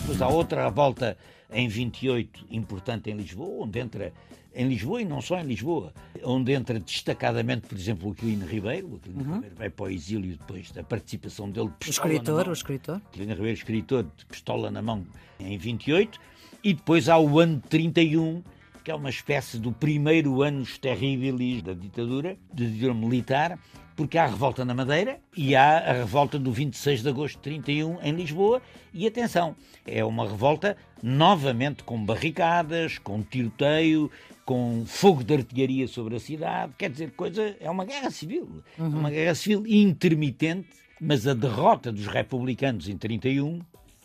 Depois há outra revolta em 28, importante em Lisboa, onde entra em Lisboa e não só em Lisboa, onde entra destacadamente, por exemplo, o Quilino Ribeiro. O Quilino uhum. Ribeiro vai para o exílio depois da participação dele. O escritor, o escritor. Quilino Ribeiro, escritor, de pistola na mão em 28. E depois há o ano 31, que é uma espécie do primeiro anos terríveis da ditadura, da ditadura militar, porque há a revolta na Madeira e há a revolta do 26 de agosto de 31 em Lisboa. E atenção, é uma revolta novamente com barricadas, com tiroteio, com fogo de artilharia sobre a cidade. Quer dizer, coisa é uma guerra civil, uhum. uma guerra civil intermitente. Mas a derrota dos republicanos em 31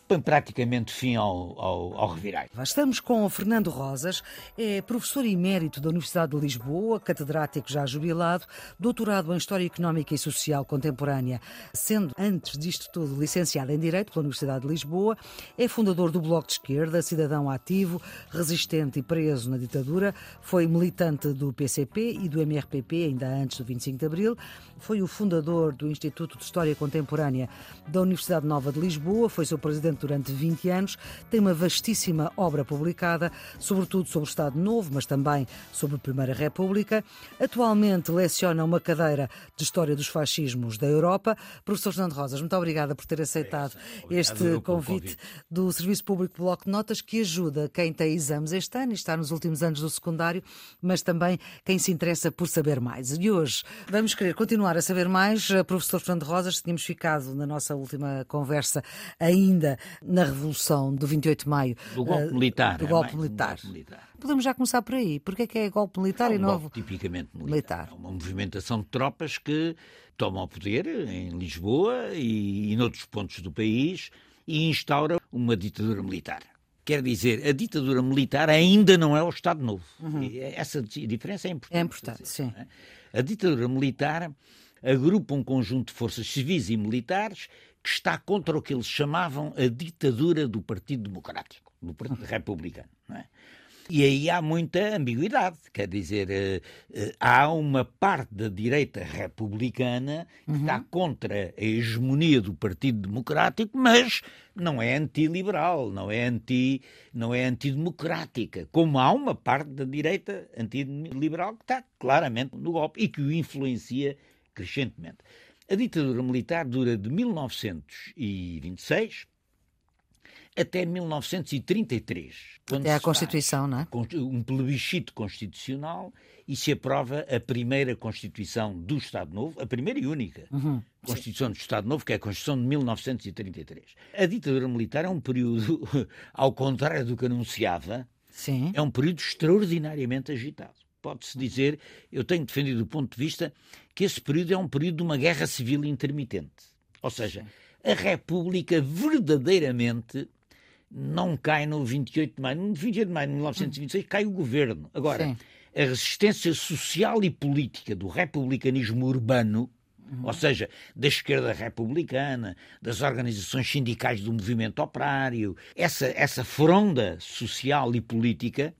põe praticamente fim ao, ao, ao. Estamos com o Fernando Rosas, é professor emérito da Universidade de Lisboa, catedrático já jubilado, doutorado em História Económica e Social Contemporânea, sendo, antes disto tudo, licenciado em Direito pela Universidade de Lisboa, é fundador do Bloco de Esquerda, cidadão ativo, resistente e preso na ditadura, foi militante do PCP e do MRPP ainda antes do 25 de Abril, foi o fundador do Instituto de História Contemporânea da Universidade Nova de Lisboa, foi seu presidente durante 20 anos, tem uma vastíssima obra publicada, sobretudo sobre o Estado Novo, mas também sobre a Primeira República. Atualmente leciona uma cadeira de História dos Fascismos da Europa. Professor Fernando Rosas, muito obrigada por ter aceitado é este convite do Serviço Público Bloco de Notas, que ajuda quem tem exames este ano e está nos últimos anos do secundário, mas também quem se interessa por saber mais. E hoje vamos querer continuar a saber mais. Professor Fernando Rosas, tínhamos ficado na nossa última conversa ainda na Revolução do 28 de Maio. Do golpe uh, militar. Do golpe, é militar. golpe militar. Podemos já começar por aí. Porquê é que é golpe militar é um e novo? tipicamente militar. militar. É uma movimentação de tropas que tomam o poder em Lisboa e, e noutros pontos do país e instaura uma ditadura militar. Quer dizer, a ditadura militar ainda não é o Estado Novo. Uhum. Essa diferença é importante. É importante, sim. É? A ditadura militar agrupa um conjunto de forças civis e militares que está contra o que eles chamavam a ditadura do Partido Democrático, do Partido Republicano. É? E aí há muita ambiguidade, quer dizer, eh, eh, há uma parte da direita republicana que uhum. está contra a hegemonia do Partido Democrático, mas não é antiliberal, não é anti, não é antidemocrática, como há uma parte da direita antiliberal que está claramente no golpe e que o influencia crescentemente. A ditadura militar dura de 1926 até 1933. Até a Constituição, não é? Um plebiscito constitucional e se aprova a primeira Constituição do Estado Novo, a primeira e única uhum. Constituição do Estado Novo, que é a Constituição de 1933. A ditadura militar é um período, ao contrário do que anunciava, Sim. é um período extraordinariamente agitado pode-se dizer, eu tenho defendido do ponto de vista que esse período é um período de uma guerra civil intermitente. Ou seja, a República verdadeiramente não cai no 28 de maio. No 28 de maio de 1926 cai o governo. Agora, Sim. a resistência social e política do republicanismo urbano, uhum. ou seja, da esquerda republicana, das organizações sindicais do movimento operário, essa, essa fronda social e política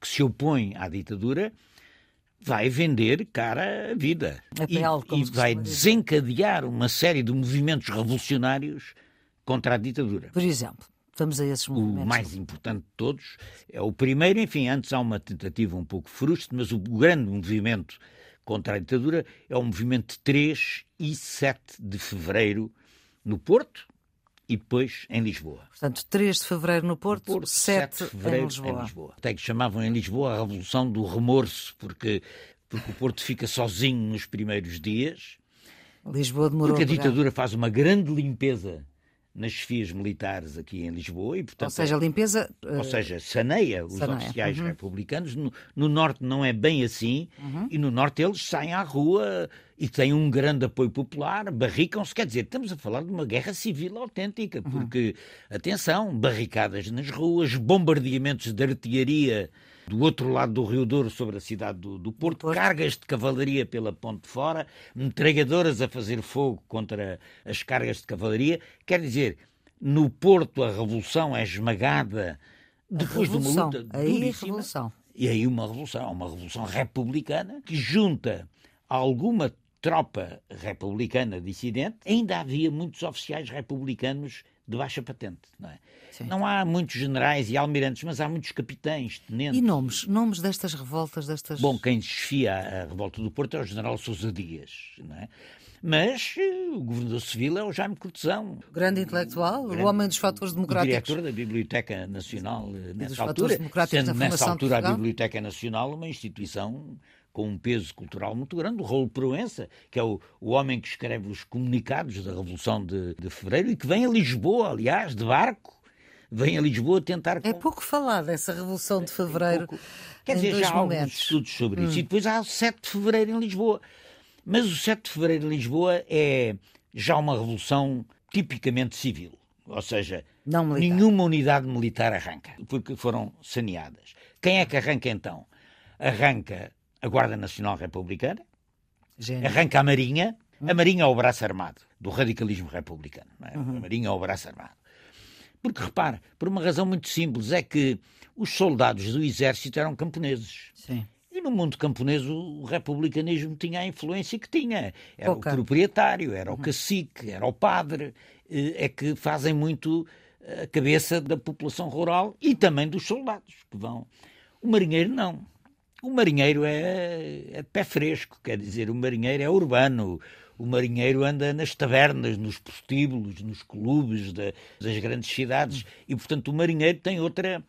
que se opõe à ditadura vai vender cara a vida a pele, e, e vai desencadear uma série de movimentos revolucionários contra a ditadura. Por exemplo, vamos a esses movimentos. O mais importante de todos é o primeiro, enfim, antes há uma tentativa um pouco frustre, mas o grande movimento contra a ditadura é o movimento de 3 e 7 de fevereiro no Porto, e depois em Lisboa. Portanto, 3 de fevereiro no Porto, Porto 7, 7 de fevereiro em Lisboa. em Lisboa. Até que chamavam em Lisboa a Revolução do Remorso, porque, porque o Porto fica sozinho nos primeiros dias. Lisboa demorou. Porque a ditadura faz uma grande limpeza nas chefias militares aqui em Lisboa e, portanto... Ou seja, limpeza... Ou seja, saneia os saneia. oficiais uhum. republicanos. No, no, Norte não é bem assim uhum. e no Norte eles saem à rua e têm um grande apoio popular, barricam-se. Quer dizer, estamos a falar de uma guerra civil autêntica, uhum. porque, uhum. atenção, barricadas nas ruas, bombardeamentos de artilharia do outro lado do Rio Douro sobre a cidade do, do Porto, Porto, cargas de cavalaria pela ponte de fora, metralhadoras a fazer fogo contra as cargas de cavalaria. Quer dizer, no Porto a revolução é esmagada depois de uma luta Aí duríssima. revolução. E aí uma revolução, uma revolução republicana que junta alguma tropa republicana dissidente, ainda havia muitos oficiais republicanos de baixa patente. Não, é? não há muitos generais e almirantes, mas há muitos capitães, tenentes. E nomes? Nomes destas revoltas? destas? Bom, quem desfia a revolta do Porto é o general Sousa Dias. Não é? Mas eh, o governador civil é o Jaime Cortesão. Grande intelectual, o, grande, o homem dos fatores democráticos. Diretor da Biblioteca Nacional nessa altura. Sendo nessa altura a Biblioteca Nacional uma instituição com um peso cultural muito grande, o Raul Proença, que é o, o homem que escreve os comunicados da Revolução de, de Fevereiro e que vem a Lisboa, aliás, de barco, vem a Lisboa tentar. É pouco falar dessa Revolução de Fevereiro. É pouco... Quer dizer, já há momentos. alguns estudos sobre hum. isso. E depois há o 7 de Fevereiro em Lisboa. Mas o 7 de Fevereiro em Lisboa é já uma revolução tipicamente civil. Ou seja, nenhuma unidade militar arranca, porque foram saneadas. Quem é que arranca então? Arranca a Guarda Nacional Republicana, Gênio. arranca a Marinha. A Marinha é o braço armado do radicalismo republicano. É? Uhum. A Marinha é o braço armado. Porque, repare, por uma razão muito simples, é que os soldados do exército eram camponeses. Sim. E no mundo camponês o republicanismo tinha a influência que tinha. Era o proprietário, era o uhum. cacique, era o padre. Eh, é que fazem muito a cabeça da população rural e também dos soldados que vão. O marinheiro não. O marinheiro é, é pé fresco, quer dizer, o marinheiro é urbano. O marinheiro anda nas tavernas, nos prostíbulos, nos clubes de, das grandes cidades e, portanto, o marinheiro tem outra,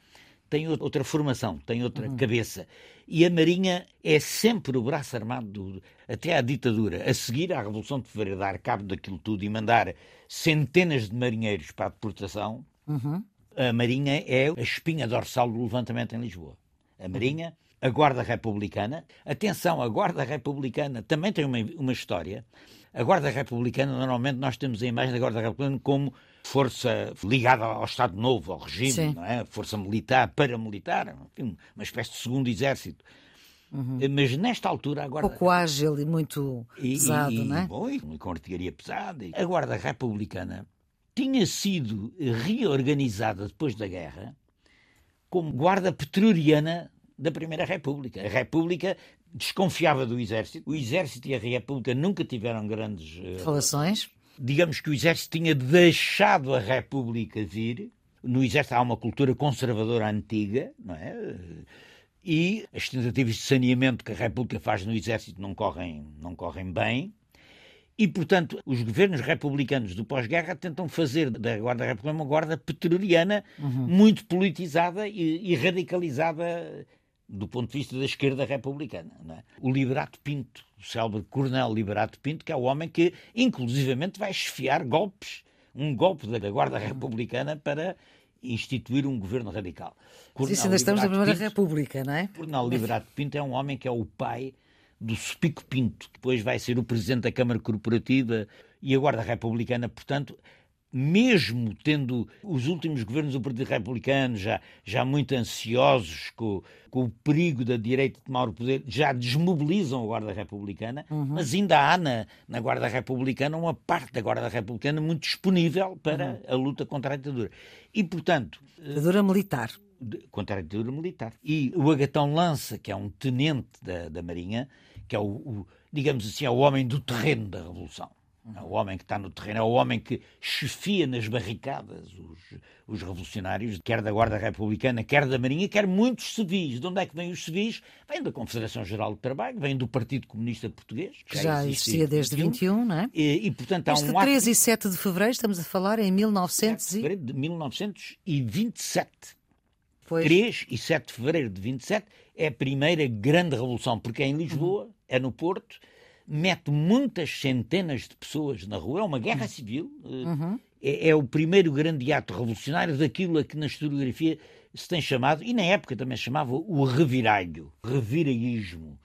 tem outra formação, tem outra uhum. cabeça. E a Marinha é sempre o braço armado, do, até à ditadura. A seguir à Revolução de Fevereiro, dar cabo daquilo tudo e mandar centenas de marinheiros para a deportação, uhum. a Marinha é a espinha dorsal do levantamento em Lisboa. A Marinha. A Guarda Republicana. Atenção, a Guarda Republicana também tem uma, uma história. A Guarda Republicana, normalmente nós temos a imagem da Guarda Republicana como força ligada ao Estado Novo, ao regime, não é? Força militar, paramilitar, uma espécie de segundo exército. Uhum. Mas nesta altura a Guarda... Pouco ágil e muito pesado, e, não é? Bom, e com artilharia pesada. A Guarda Republicana tinha sido reorganizada depois da guerra como Guarda Petroriana da Primeira República. A República desconfiava do Exército. O Exército e a República nunca tiveram grandes uh, relações. Digamos que o Exército tinha deixado a República vir. No Exército há uma cultura conservadora antiga, não é? E as tentativas de saneamento que a República faz no Exército não correm, não correm bem. E, portanto, os governos republicanos do pós-guerra tentam fazer da Guarda Republicana uma guarda petroliana uhum. muito politizada e, e radicalizada do ponto de vista da esquerda republicana. É? O Liberato Pinto, o célebre coronel Liberato Pinto, que é o homem que, inclusivamente, vai esfiar golpes, um golpe da Guarda Republicana para instituir um governo radical. Coronel Isso ainda estamos na Primeira República, não é? O coronel Liberato Pinto é um homem que é o pai do Spico Pinto, que depois vai ser o presidente da Câmara Corporativa e a Guarda Republicana, portanto, mesmo tendo os últimos governos do Partido Republicano já, já muito ansiosos com, com o perigo da direita tomar o poder, já desmobilizam a Guarda Republicana, uhum. mas ainda há na, na Guarda Republicana uma parte da Guarda Republicana muito disponível para uhum. a luta contra a ditadura. E, portanto... Ditadura militar. Contra a ditadura militar. E o Agatão Lança, que é um tenente da, da Marinha, que é o, o digamos assim, é o homem do terreno da Revolução é o homem que está no terreno, é o homem que chefia nas barricadas os, os revolucionários, quer da Guarda Republicana, quer da Marinha, quer muitos civis. De onde é que vêm os civis? Vêm da Confederação Geral do Trabalho, vêm do Partido Comunista Português. Que já, já existia desde 21, não é? E, e portanto, há este um 3 ato... e 7 de fevereiro, estamos a falar em 1900 e... de 1927. Pois. 3 e 7 de fevereiro de 27 é a primeira grande revolução, porque é em Lisboa, uhum. é no Porto, mete muitas centenas de pessoas na rua, é uma guerra uhum. civil, uhum. é, é, o primeiro grande ato revolucionário daquilo a que na historiografia se tem chamado, e na época também chamava o reviralho, reviraísmo,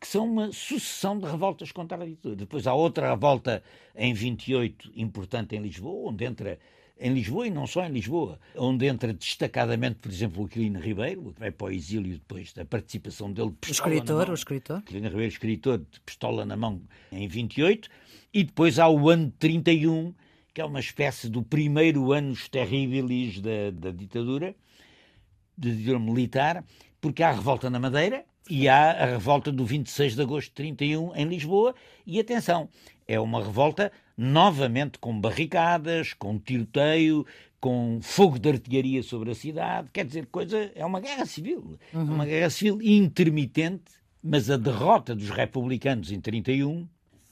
que são uma sucessão de revoltas contra a ditadura. Depois há outra revolta em 28, importante em Lisboa, onde entra em Lisboa e não só em Lisboa, onde entra destacadamente, por exemplo, o Aquilino Ribeiro, que vai para o exílio depois da participação dele. O escritor, o escritor. Aquilino Ribeiro, escritor de pistola na mão em 28, e depois há o ano 31, que é uma espécie do primeiro anos terríveis da, da ditadura, da ditadura militar, porque há a revolta na Madeira e há a revolta do 26 de agosto de 31 em Lisboa. E atenção, é uma revolta novamente com barricadas, com tiroteio, com fogo de artilharia sobre a cidade. Quer dizer, coisa é uma guerra civil, uhum. uma guerra civil intermitente, mas a derrota dos republicanos em 31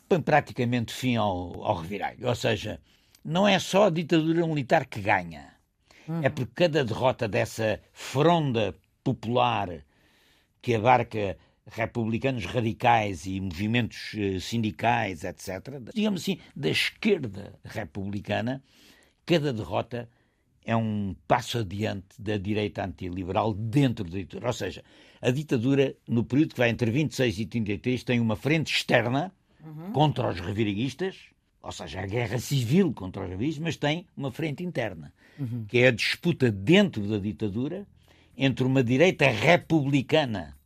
põe praticamente fim ao, ao reviralho. Ou seja, não é só a ditadura militar que ganha. Uhum. É porque cada derrota dessa fronda popular que abarca republicanos radicais e movimentos eh, sindicais, etc., digamos assim, da esquerda republicana, cada derrota é um passo adiante da direita antiliberal dentro da ditadura. Ou seja, a ditadura, no período que vai entre 26 e 33, tem uma frente externa uhum. contra os reviranguistas, ou seja, a guerra civil contra os reviranguistas, mas tem uma frente interna, uhum. que é a disputa dentro da ditadura entre uma direita republicana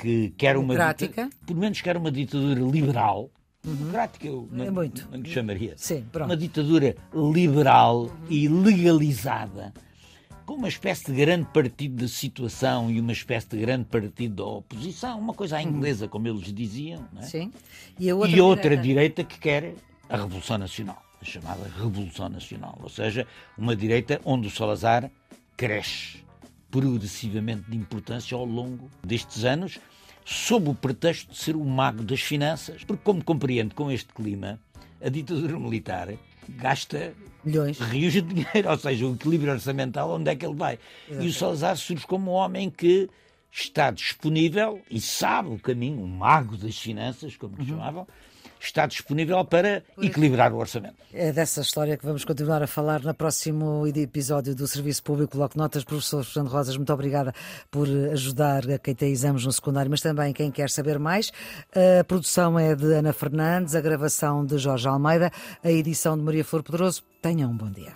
que quer uma Democrática. pelo menos quer uma ditadura liberal, uhum. democrática eu não, é muito. não lhe chamaria, Sim, uma ditadura liberal uhum. e legalizada, com uma espécie de grande partido da situação e uma espécie de grande partido da oposição, uma coisa à inglesa, como eles diziam, é? Sim. E outra, e outra direita... direita que quer a Revolução Nacional, a chamada Revolução Nacional, ou seja, uma direita onde o Salazar cresce progressivamente de importância ao longo destes anos, sob o pretexto de ser o mago das finanças. Porque, como compreende, com este clima, a ditadura militar gasta Milhões. rios de dinheiro, ou seja, o equilíbrio orçamental, onde é que ele vai? Exato. E o Salazar surge como um homem que está disponível e sabe o caminho, o mago das finanças, como lhe uhum. chamavam, está disponível para equilibrar o orçamento. É dessa história que vamos continuar a falar no próximo episódio do Serviço Público Bloco Notas. Professor Fernando Rosas, muito obrigada por ajudar a quem tem exames no secundário, mas também quem quer saber mais. A produção é de Ana Fernandes, a gravação de Jorge Almeida, a edição de Maria Flor Poderoso. Tenham um bom dia.